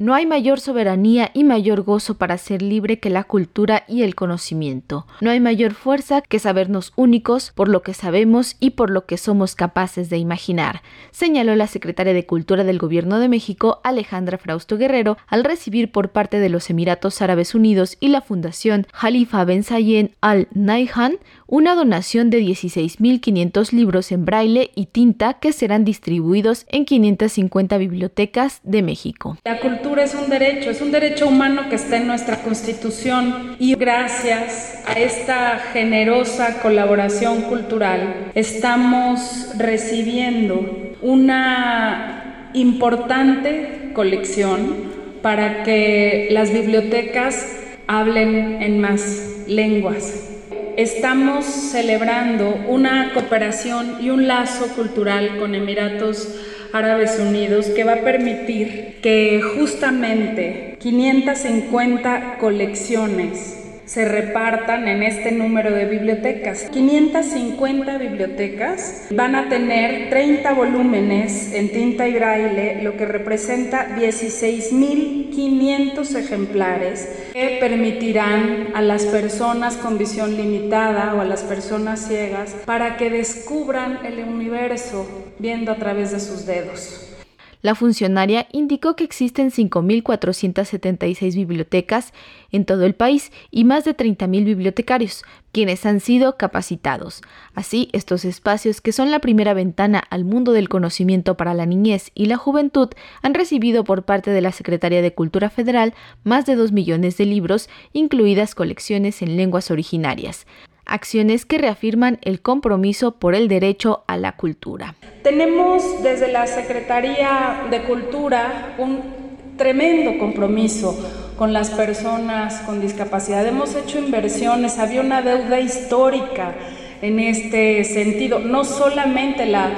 No hay mayor soberanía y mayor gozo para ser libre que la cultura y el conocimiento. No hay mayor fuerza que sabernos únicos por lo que sabemos y por lo que somos capaces de imaginar, señaló la secretaria de Cultura del Gobierno de México, Alejandra Frausto Guerrero, al recibir por parte de los Emiratos Árabes Unidos y la Fundación Khalifa Ben Zayed Al Nahyan una donación de 16.500 libros en braille y tinta que serán distribuidos en 550 bibliotecas de México. Es un derecho, es un derecho humano que está en nuestra Constitución. Y gracias a esta generosa colaboración cultural estamos recibiendo una importante colección para que las bibliotecas hablen en más lenguas. Estamos celebrando una cooperación y un lazo cultural con Emiratos Árabes Unidos que va a permitir que justamente 550 colecciones se repartan en este número de bibliotecas. 550 bibliotecas van a tener 30 volúmenes en tinta y braille, lo que representa 16.500 ejemplares que permitirán a las personas con visión limitada o a las personas ciegas para que descubran el universo viendo a través de sus dedos. La funcionaria indicó que existen 5.476 bibliotecas en todo el país y más de 30.000 bibliotecarios, quienes han sido capacitados. Así, estos espacios, que son la primera ventana al mundo del conocimiento para la niñez y la juventud, han recibido por parte de la Secretaría de Cultura Federal más de 2 millones de libros, incluidas colecciones en lenguas originarias acciones que reafirman el compromiso por el derecho a la cultura. Tenemos desde la Secretaría de Cultura un tremendo compromiso con las personas con discapacidad. Hemos hecho inversiones, había una deuda histórica en este sentido, no solamente la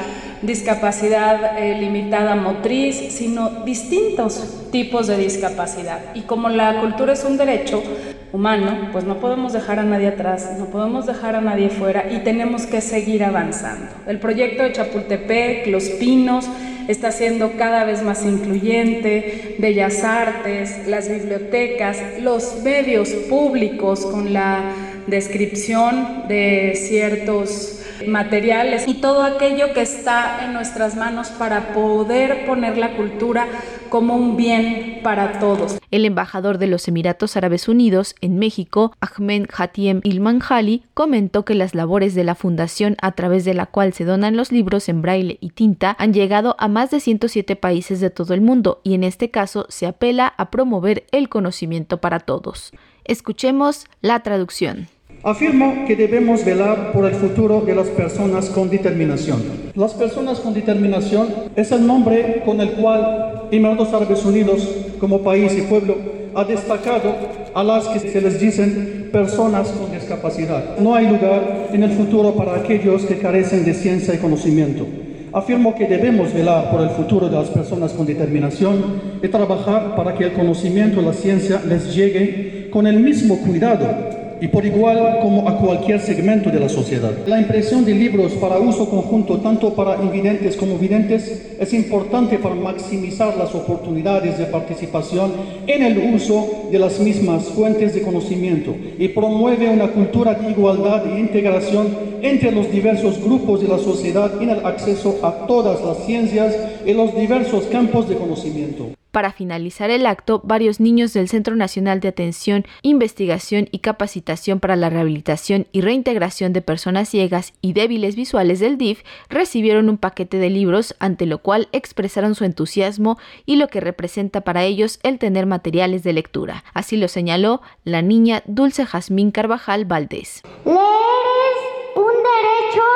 discapacidad eh, limitada motriz, sino distintos tipos de discapacidad. Y como la cultura es un derecho humano, pues no podemos dejar a nadie atrás, no podemos dejar a nadie fuera y tenemos que seguir avanzando. El proyecto de Chapultepec, Los Pinos, está siendo cada vez más incluyente, Bellas Artes, las bibliotecas, los medios públicos con la descripción de ciertos materiales y todo aquello que está en nuestras manos para poder poner la cultura como un bien para todos. El embajador de los Emiratos Árabes Unidos en México, Ahmed Hatiem Ilmanjali, comentó que las labores de la fundación a través de la cual se donan los libros en braille y tinta han llegado a más de 107 países de todo el mundo y en este caso se apela a promover el conocimiento para todos. Escuchemos la traducción. Afirmo que debemos velar por el futuro de las personas con determinación. Las personas con determinación es el nombre con el cual Emiratos Árabes Unidos, como país y pueblo, ha destacado a las que se les dicen personas con discapacidad. No hay lugar en el futuro para aquellos que carecen de ciencia y conocimiento. Afirmo que debemos velar por el futuro de las personas con determinación y trabajar para que el conocimiento y la ciencia les llegue con el mismo cuidado y por igual como a cualquier segmento de la sociedad. La impresión de libros para uso conjunto, tanto para invidentes como videntes, es importante para maximizar las oportunidades de participación en el uso de las mismas fuentes de conocimiento y promueve una cultura de igualdad e integración entre los diversos grupos de la sociedad en el acceso a todas las ciencias y los diversos campos de conocimiento. Para finalizar el acto, varios niños del Centro Nacional de Atención, Investigación y Capacitación para la Rehabilitación y Reintegración de Personas Ciegas y Débiles Visuales del DIF recibieron un paquete de libros, ante lo cual expresaron su entusiasmo y lo que representa para ellos el tener materiales de lectura. Así lo señaló la niña Dulce Jazmín Carvajal Valdés. Leer es un derecho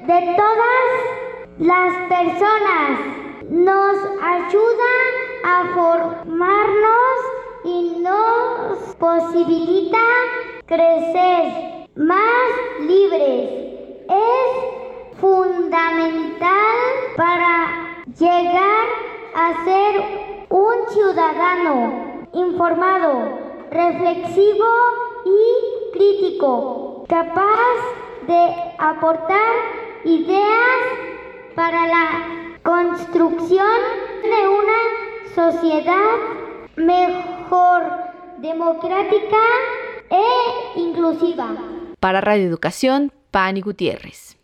de todas las personas nos ayuda a formarnos y nos posibilita crecer más libres. Es fundamental para llegar a ser un ciudadano informado, reflexivo y crítico, capaz de aportar ideas para la construcción de una sociedad mejor, democrática e inclusiva. Para Radio Educación, Pani Gutiérrez.